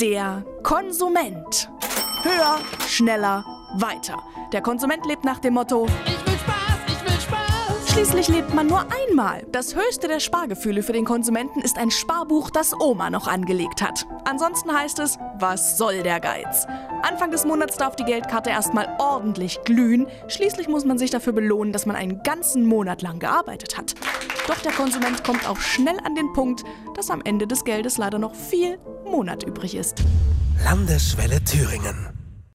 Der Konsument. Höher, schneller, weiter. Der Konsument lebt nach dem Motto, Ich will Spaß, ich will Spaß. Schließlich lebt man nur einmal. Das höchste der Spargefühle für den Konsumenten ist ein Sparbuch, das Oma noch angelegt hat. Ansonsten heißt es, was soll der Geiz? Anfang des Monats darf die Geldkarte erstmal ordentlich glühen. Schließlich muss man sich dafür belohnen, dass man einen ganzen Monat lang gearbeitet hat. Doch der Konsument kommt auch schnell an den Punkt, dass am Ende des Geldes leider noch viel Monat übrig ist. Landeswelle Thüringen.